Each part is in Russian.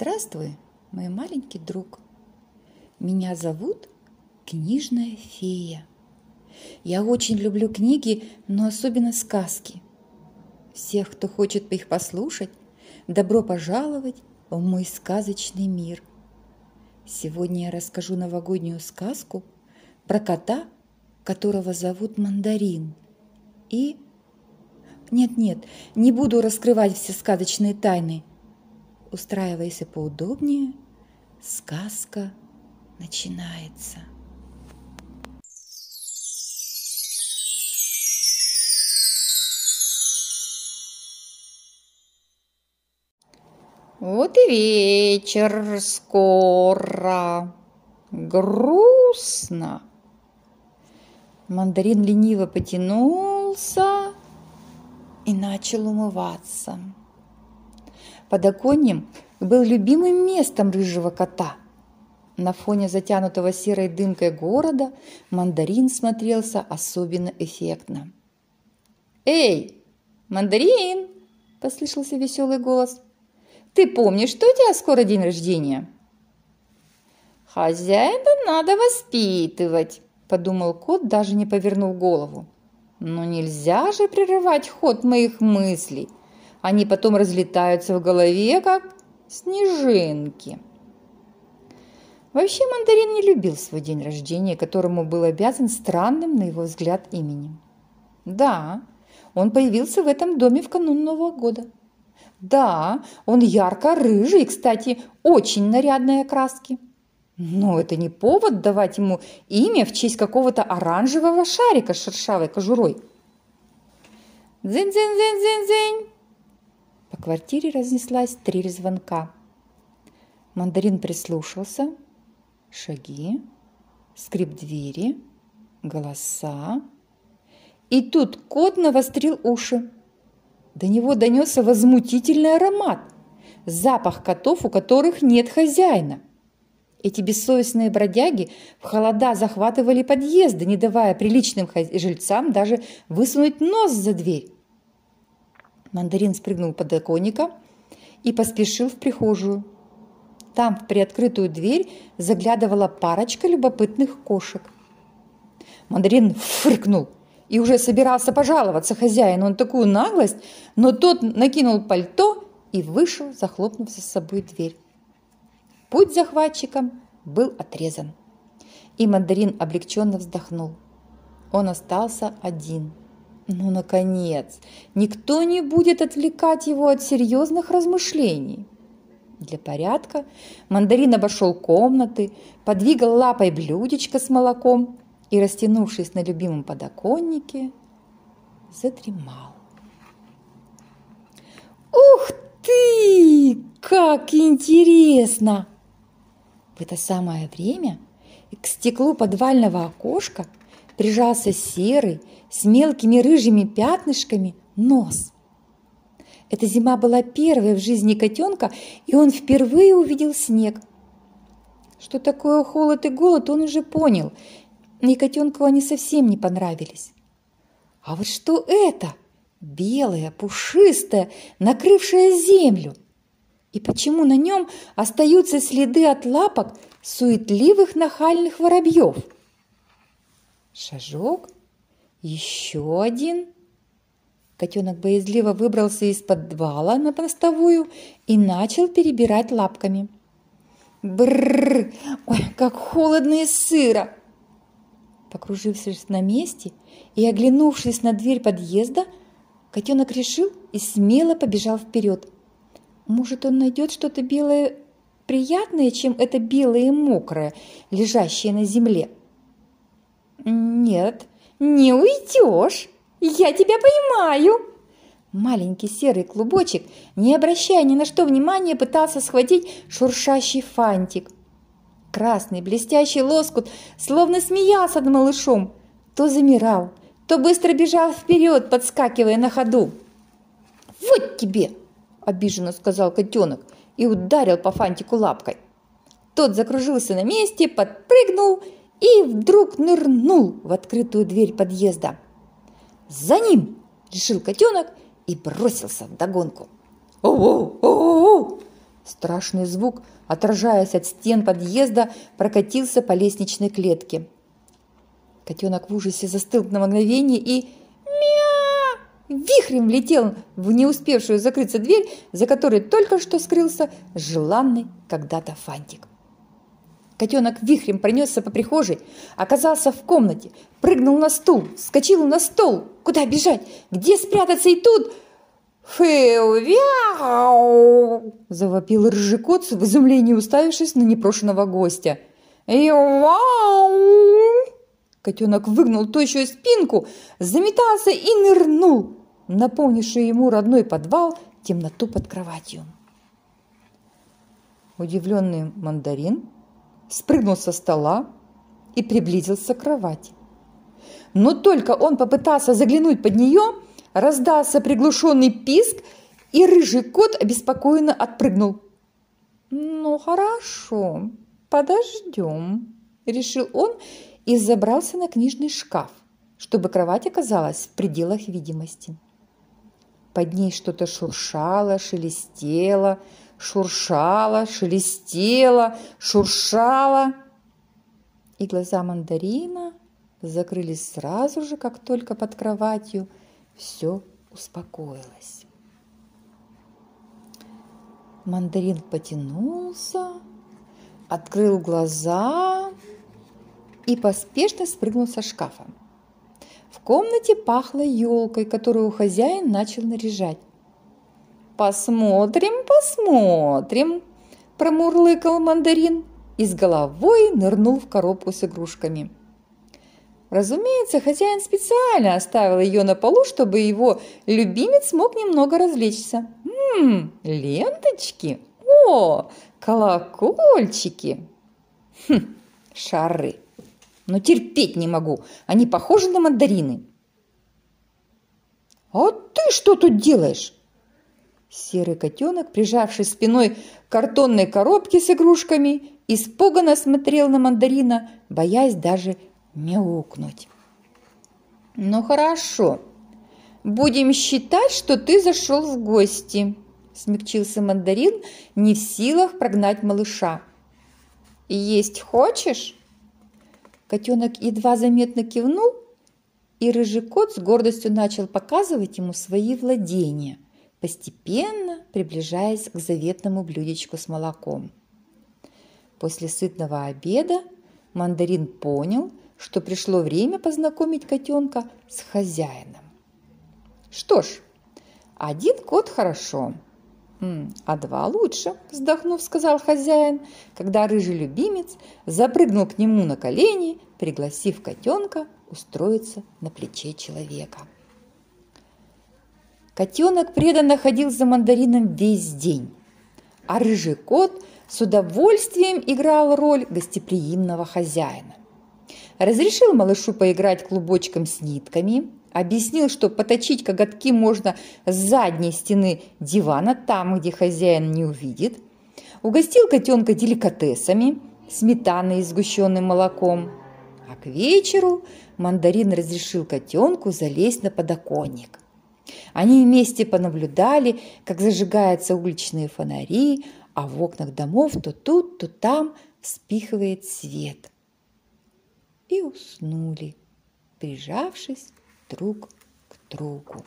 Здравствуй, мой маленький друг. Меня зовут Книжная фея. Я очень люблю книги, но особенно сказки. Всех, кто хочет их послушать, добро пожаловать в мой сказочный мир. Сегодня я расскажу новогоднюю сказку про кота, которого зовут Мандарин. И... Нет-нет, не буду раскрывать все сказочные тайны – Устраивайся поудобнее. Сказка начинается. Вот и вечер скоро. Грустно. Мандарин лениво потянулся и начал умываться. Подоконник был любимым местом рыжего кота. На фоне затянутого серой дымкой города мандарин смотрелся особенно эффектно. «Эй, мандарин!» – послышался веселый голос. «Ты помнишь, что у тебя скоро день рождения?» «Хозяина надо воспитывать», – подумал кот, даже не повернув голову. «Но нельзя же прерывать ход моих мыслей – они потом разлетаются в голове, как снежинки. Вообще мандарин не любил свой день рождения, которому был обязан странным, на его взгляд, именем. Да, он появился в этом доме в канун Нового года. Да, он ярко-рыжий, кстати, очень нарядной окраски. Но это не повод давать ему имя в честь какого-то оранжевого шарика с шершавой кожурой. Дзынь-дзынь-дзынь-дзынь-дзынь! По квартире разнеслась три звонка. Мандарин прислушался. Шаги, скрип двери, голоса. И тут кот навострил уши. До него донесся возмутительный аромат. Запах котов, у которых нет хозяина. Эти бессовестные бродяги в холода захватывали подъезды, не давая приличным жильцам даже высунуть нос за дверь. Мандарин спрыгнул под подоконника и поспешил в прихожую. Там в приоткрытую дверь заглядывала парочка любопытных кошек. Мандарин фыркнул и уже собирался пожаловаться хозяину на такую наглость, но тот накинул пальто и вышел, захлопнув за собой дверь. Путь захватчикам был отрезан, и мандарин облегченно вздохнул. Он остался один – ну, наконец, никто не будет отвлекать его от серьезных размышлений. Для порядка мандарин обошел комнаты, подвигал лапой блюдечко с молоком и, растянувшись на любимом подоконнике, задремал. «Ух ты! Как интересно!» В это самое время к стеклу подвального окошка прижался серый, с мелкими рыжими пятнышками нос. Эта зима была первой в жизни котенка, и он впервые увидел снег. Что такое холод и голод, он уже понял, и котенку они совсем не понравились. А вот что это? Белое, пушистое, накрывшее землю. И почему на нем остаются следы от лапок суетливых нахальных воробьев? Шажок, еще один. Котенок боязливо выбрался из подвала на постовую и начал перебирать лапками. Бррр! Ой, как холодно и сыро! Покружившись на месте и оглянувшись на дверь подъезда, котенок решил и смело побежал вперед. Может, он найдет что-то белое приятное, чем это белое и мокрое, лежащее на земле. «Нет, не уйдешь! Я тебя поймаю!» Маленький серый клубочек, не обращая ни на что внимания, пытался схватить шуршащий фантик. Красный блестящий лоскут словно смеялся над малышом, то замирал, то быстро бежал вперед, подскакивая на ходу. «Вот тебе!» – обиженно сказал котенок и ударил по фантику лапкой. Тот закружился на месте, подпрыгнул – и вдруг нырнул в открытую дверь подъезда. «За ним!» – решил котенок и бросился в догонку. «Оу-оу-оу!» Страшный звук, отражаясь от стен подъезда, прокатился по лестничной клетке. Котенок в ужасе застыл на мгновение и мя вихрем влетел в не успевшую закрыться дверь, за которой только что скрылся желанный когда-то фантик. Котенок вихрем пронесся по прихожей, оказался в комнате, прыгнул на стул, вскочил на стол. Куда бежать? Где спрятаться? И тут... «Фэу-вяу!» – завопил рыжий кот в изумлении, уставившись на непрошенного гостя. «Вау!» Котенок выгнул тощую спинку, заметался и нырнул, наполнивший ему родной подвал темноту под кроватью. Удивленный мандарин спрыгнул со стола и приблизился к кровати. Но только он попытался заглянуть под нее – Раздался приглушенный писк, и рыжий кот обеспокоенно отпрыгнул. «Ну, хорошо, подождем», – решил он и забрался на книжный шкаф, чтобы кровать оказалась в пределах видимости. Под ней что-то шуршало, шелестело, шуршало, шелестело, шуршало. И глаза мандарина закрылись сразу же, как только под кроватью – все успокоилось. Мандарин потянулся, открыл глаза и поспешно спрыгнул со шкафа. В комнате пахло елкой, которую хозяин начал наряжать. «Посмотрим, посмотрим!» – промурлыкал мандарин и с головой нырнул в коробку с игрушками – Разумеется, хозяин специально оставил ее на полу, чтобы его любимец мог немного развлечься. Ммм, ленточки? О, колокольчики! Хм, шары! Но терпеть не могу, они похожи на мандарины. «А ты что тут делаешь?» Серый котенок, прижавшись спиной к картонной коробке с игрушками, испуганно смотрел на мандарина, боясь даже мяукнуть. «Ну хорошо, будем считать, что ты зашел в гости», смягчился мандарин, не в силах прогнать малыша. «Есть хочешь?» Котенок едва заметно кивнул, и рыжий кот с гордостью начал показывать ему свои владения, постепенно приближаясь к заветному блюдечку с молоком. После сытного обеда мандарин понял, что пришло время познакомить котенка с хозяином. Что ж, один кот хорошо, а два лучше, вздохнув, сказал хозяин, когда рыжий любимец запрыгнул к нему на колени, пригласив котенка устроиться на плече человека. Котенок преданно ходил за мандарином весь день, а рыжий кот с удовольствием играл роль гостеприимного хозяина. Разрешил малышу поиграть клубочком с нитками, объяснил, что поточить коготки можно с задней стены дивана, там, где хозяин не увидит. Угостил котенка деликатесами, сметаной и сгущенным молоком. А к вечеру мандарин разрешил котенку залезть на подоконник. Они вместе понаблюдали, как зажигаются уличные фонари, а в окнах домов то тут, то там вспихивает свет и уснули, прижавшись друг к другу.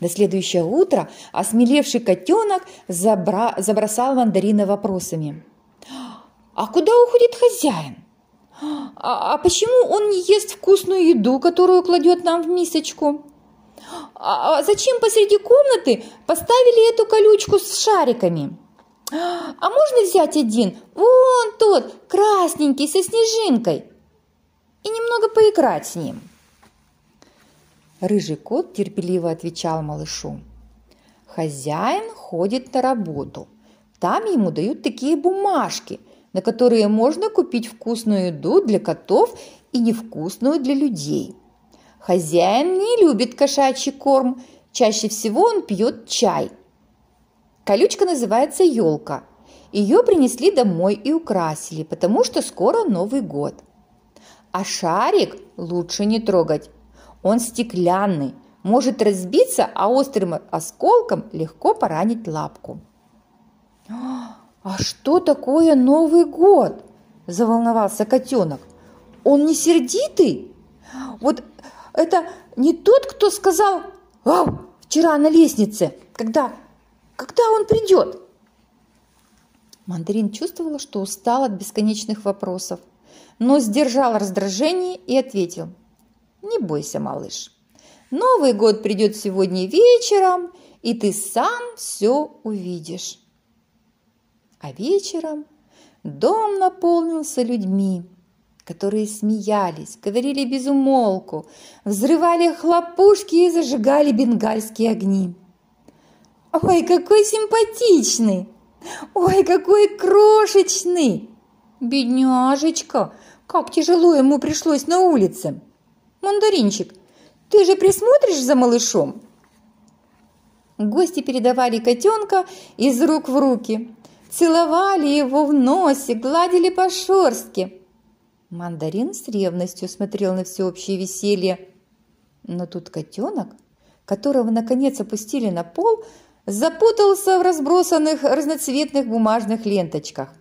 На следующее утро осмелевший котенок забра... забросал мандарина вопросами. «А куда уходит хозяин? А, а почему он не ест вкусную еду, которую кладет нам в мисочку? А, а зачем посреди комнаты поставили эту колючку с шариками?» А можно взять один? Вон тот, красненький, со снежинкой. И немного поиграть с ним. Рыжий кот терпеливо отвечал малышу. Хозяин ходит на работу. Там ему дают такие бумажки, на которые можно купить вкусную еду для котов и невкусную для людей. Хозяин не любит кошачий корм, чаще всего он пьет чай – Колючка называется елка. Ее принесли домой и украсили, потому что скоро Новый год. А шарик лучше не трогать. Он стеклянный, может разбиться, а острым осколком легко поранить лапку. «А что такое Новый год?» – заволновался котенок. «Он не сердитый? Вот это не тот, кто сказал «Вау!» вчера на лестнице, когда, когда он придет?» Мандарин чувствовала, что устал от бесконечных вопросов, но сдержал раздражение и ответил. «Не бойся, малыш. Новый год придет сегодня вечером, и ты сам все увидишь». А вечером дом наполнился людьми, которые смеялись, говорили без умолку, взрывали хлопушки и зажигали бенгальские огни. «Ой, какой симпатичный! Ой, какой крошечный! Бедняжечка, как тяжело ему пришлось на улице! Мандаринчик, ты же присмотришь за малышом?» Гости передавали котенка из рук в руки, целовали его в носе, гладили по шерстке. Мандарин с ревностью смотрел на всеобщее веселье. Но тут котенок, которого наконец опустили на пол, запутался в разбросанных разноцветных бумажных ленточках.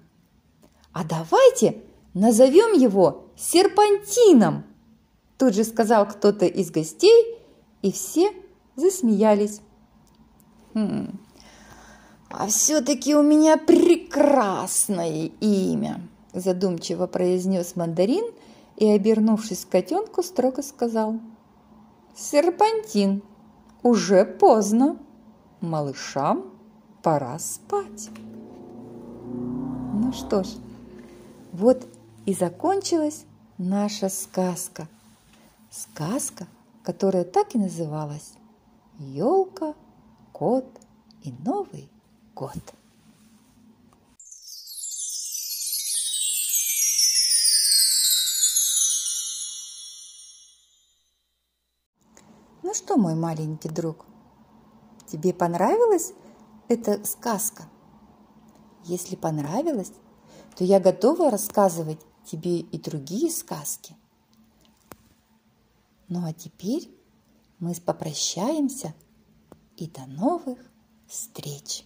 «А давайте назовем его серпантином!» Тут же сказал кто-то из гостей, и все засмеялись. «Хм, «А все-таки у меня прекрасное имя!» Задумчиво произнес мандарин и, обернувшись к котенку, строго сказал. «Серпантин, уже поздно, малышам пора спать». Ну что ж, вот и закончилась наша сказка. Сказка, которая так и называлась «Елка, кот и Новый год. Что, мой маленький друг, тебе понравилась эта сказка? Если понравилась, то я готова рассказывать тебе и другие сказки. Ну а теперь мы попрощаемся и до новых встреч!